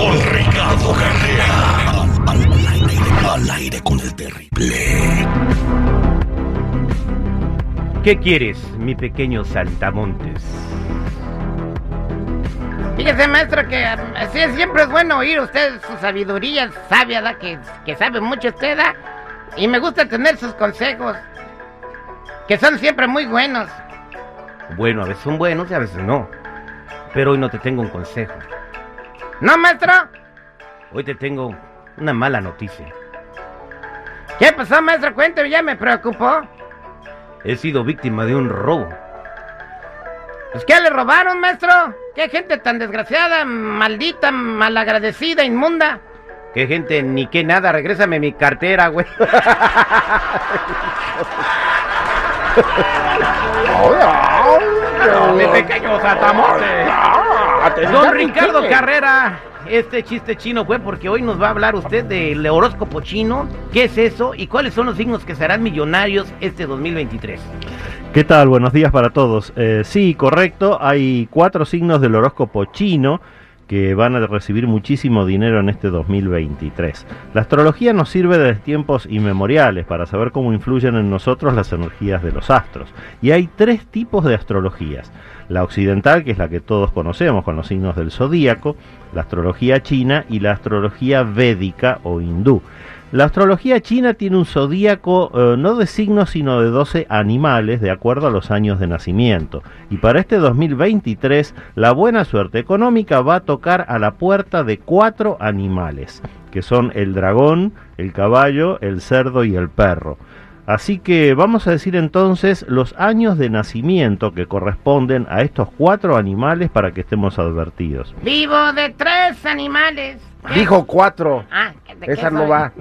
Con Ricardo Carrera. Al, aire, al aire con el terrible. ¿Qué quieres, mi pequeño saltamontes? Fíjese, maestro, que sí, siempre es bueno oír usted su sabiduría sabia, ¿da? Que, que sabe mucho usted, ¿da? Y me gusta tener sus consejos, que son siempre muy buenos. Bueno, a veces son buenos y a veces no. Pero hoy no te tengo un consejo. ¿No, maestro? Hoy te tengo una mala noticia. ¿Qué pasó, maestro? Cuénteme, ya me preocupó. He sido víctima de un robo. ¿Pues qué le robaron, maestro? ¿Qué gente tan desgraciada, maldita, malagradecida, inmunda? ¿Qué gente ni qué nada? Regrésame mi cartera, güey. mi pequeño saltamonte. Don Ricardo Carrera, este chiste chino fue porque hoy nos va a hablar usted del horóscopo chino. ¿Qué es eso y cuáles son los signos que serán millonarios este 2023? ¿Qué tal? Buenos días para todos. Eh, sí, correcto. Hay cuatro signos del horóscopo chino que van a recibir muchísimo dinero en este 2023. La astrología nos sirve desde tiempos inmemoriales para saber cómo influyen en nosotros las energías de los astros. Y hay tres tipos de astrologías. La occidental, que es la que todos conocemos con los signos del zodíaco, la astrología china y la astrología védica o hindú. La astrología china tiene un zodíaco eh, no de signos sino de 12 animales de acuerdo a los años de nacimiento. Y para este 2023 la buena suerte económica va a tocar a la puerta de cuatro animales, que son el dragón, el caballo, el cerdo y el perro. Así que vamos a decir entonces los años de nacimiento que corresponden a estos cuatro animales para que estemos advertidos. Vivo de tres animales. Dijo cuatro. Ah, ¿de Esa qué no va.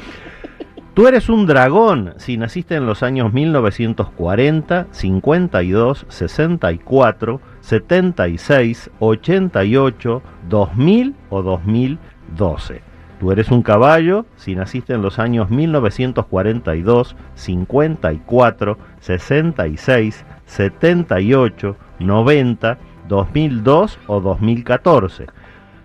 Tú eres un dragón si naciste en los años 1940, 52, 64, 76, 88, 2000 o 2012. Tú eres un caballo si naciste en los años 1942, 54, 66, 78, 90, 2002 o 2014.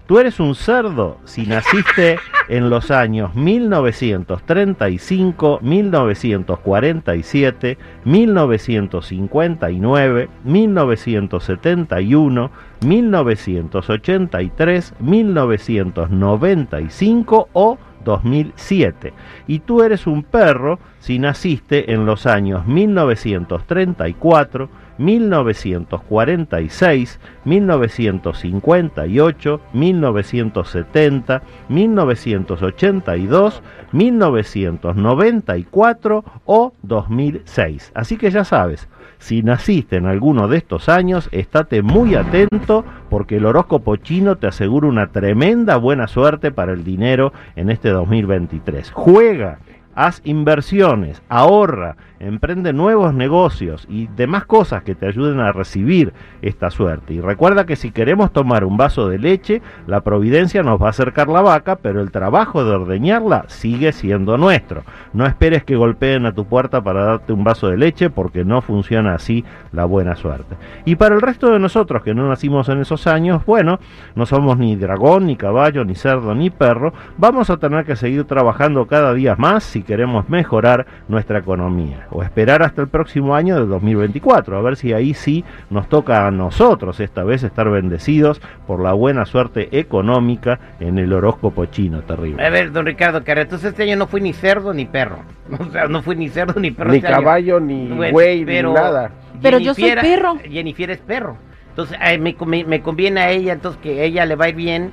Tú eres un cerdo si naciste en los años 1935, 1947, 1959, 1971, 1983, 1995 o 2007. Y tú eres un perro si naciste en los años 1934, 1946, 1958, 1970, 1982, 1994 o 2006. Así que ya sabes, si naciste en alguno de estos años, estate muy atento porque el horóscopo chino te asegura una tremenda buena suerte para el dinero en este 2023. Juega, haz inversiones, ahorra, emprende nuevos negocios y demás cosas que te ayuden a recibir esta suerte. Y recuerda que si queremos tomar un vaso de leche, la providencia nos va a acercar la vaca, pero el trabajo de ordeñarla sigue siendo nuestro. No esperes que golpeen a tu puerta para darte un vaso de leche porque no funciona así la buena suerte. Y para el resto de nosotros que no nacimos en esos años, bueno, no somos ni dragón, ni caballo, ni cerdo, ni perro, vamos a tener que seguir trabajando cada día más si queremos mejorar nuestra economía o esperar hasta el próximo año del 2024, a ver si ahí sí nos toca a nosotros esta vez estar bendecidos por la buena suerte económica en el horóscopo chino terrible. A ver, don Ricardo Carrera, entonces este año no fui ni cerdo ni perro. O sea, no fui ni cerdo ni perro. Ni este año. caballo, ni Bueno, güey, pero- ni nada. Pero yo soy perro. Jennifer es perro. Entonces eh, me, convi- me conviene a ella, entonces que ella le va a ir bien.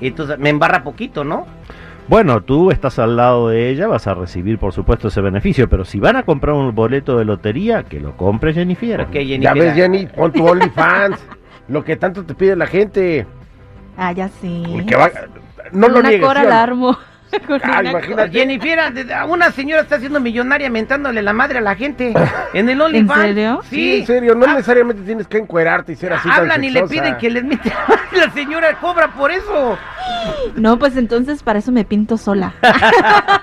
Y entonces me embarra poquito, ¿no? Bueno, tú estás al lado de ella, vas a recibir por supuesto ese beneficio, pero si van a comprar un boleto de lotería, que lo compre Jennifer. Ok, Jennifer. Ya ves, Jenny, pon tu OnlyFans. lo que tanto te pide la gente. Ah, ya sí. Va- no Con lo una niegues. cora ¿sí Ah, imagínate. Jennifer, una señora está siendo millonaria mentándole la madre a la gente en el OnlyFans. serio? Sí, Sí, en serio, no Ah, necesariamente tienes que encuerarte y ser así tan Hablan y le piden que les mete la señora cobra por eso. No, pues entonces para eso me pinto sola.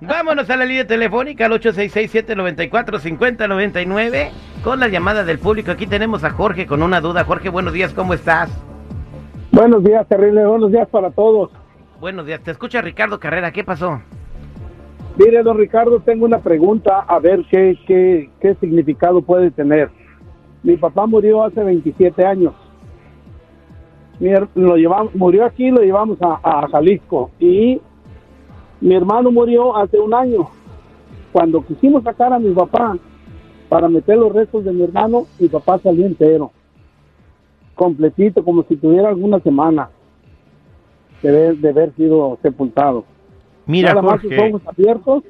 Vámonos a la línea telefónica al 866-794-5099 con la llamada del público. Aquí tenemos a Jorge con una duda. Jorge, buenos días, ¿cómo estás? Buenos días, terrible. Buenos días para todos. Buenos días, te escucha Ricardo Carrera, ¿qué pasó? Mire, don Ricardo, tengo una pregunta a ver qué, qué, qué significado puede tener. Mi papá murió hace 27 años. Lo llevamos, murió aquí, lo llevamos a, a Jalisco. Y mi hermano murió hace un año. Cuando quisimos sacar a mi papá para meter los restos de mi hermano, mi papá salió entero. Completito, como si tuviera alguna semana de, haber- de haber sido sepultado. Mira, Nada más sus Jorge, ojos abiertos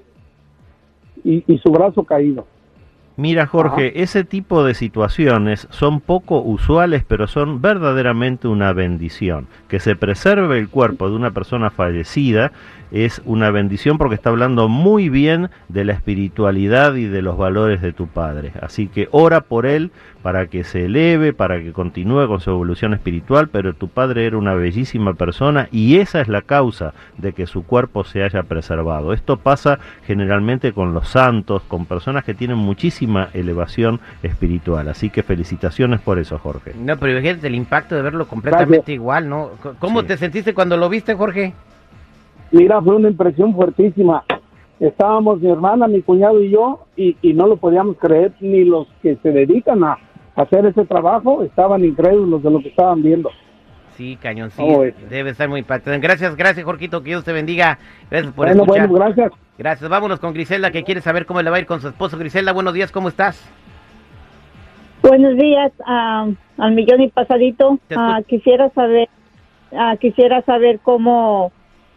y, y su brazo caído. Mira, Jorge, ese tipo de situaciones son poco usuales, pero son verdaderamente una bendición. Que se preserve el cuerpo de una persona fallecida es una bendición porque está hablando muy bien de la espiritualidad y de los valores de tu padre. Así que ora por él para que se eleve, para que continúe con su evolución espiritual, pero tu padre era una bellísima persona y esa es la causa de que su cuerpo se haya preservado. Esto pasa generalmente con los santos, con personas que tienen elevación espiritual. Así que felicitaciones por eso, Jorge. No, pero imagínate el impacto de verlo completamente Gracias. igual, ¿no? ¿Cómo Sí. te sentiste cuando lo viste, Jorge? Mira, fue una impresión fuertísima. Estábamos mi hermana, mi cuñado y yo, y, y no lo podíamos creer, ni los que se dedican a hacer ese trabajo estaban incrédulos de lo que estaban viendo. Sí, cañón, sí. Oh. Debe estar muy impactado. Gracias, gracias, Jorgito. Que Dios te bendiga. Gracias por bueno, escuchar. bueno, gracias. Gracias. Vámonos con Griselda, que quiere saber cómo le va a ir con su esposo. Griselda, buenos días, ¿cómo estás? Buenos días, ah, al millón y pasadito. Ah, quisiera saber, ah, quisiera saber cómo,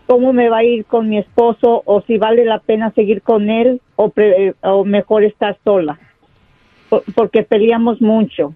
cómo me va a ir con mi esposo o si vale la pena seguir con él o, pre- o mejor estar sola, Por- porque peleamos mucho.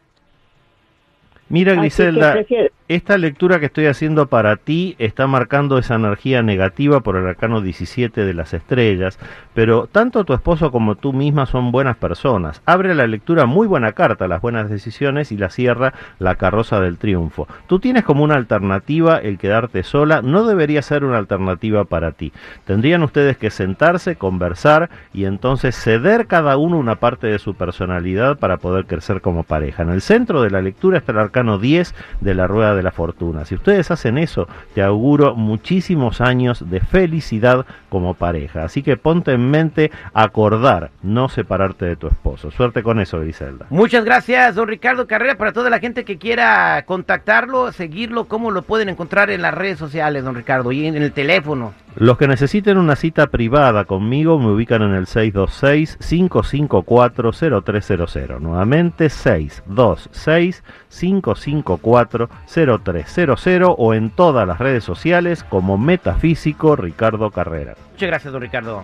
Mira, Griselda, esta lectura que estoy haciendo para ti está marcando esa energía negativa por el arcano 17 de las estrellas, pero tanto tu esposo como tú misma son buenas personas. Abre la lectura muy buena carta, las buenas decisiones, y la cierra la carroza del triunfo. Tú tienes como una alternativa el quedarte sola, no debería ser una alternativa para ti. Tendrían ustedes que sentarse, conversar y entonces ceder cada uno una parte de su personalidad para poder crecer como pareja. En el centro de la lectura está el arcano 10 de la rueda de la fortuna. Si ustedes hacen eso, te auguro muchísimos años de felicidad como pareja. Así que ponte en mente acordar, no separarte de tu esposo. Suerte con eso, Griselda. Muchas gracias, don Ricardo Carrera. Para toda la gente que quiera contactarlo, seguirlo, ¿cómo lo pueden encontrar en las redes sociales, don Ricardo? Y en el teléfono. Los que necesiten una cita privada conmigo me ubican en el 626-554-0300. Nuevamente 626-554-0300 o en todas las redes sociales como Metafísico Ricardo Carrera. Muchas gracias, don Ricardo.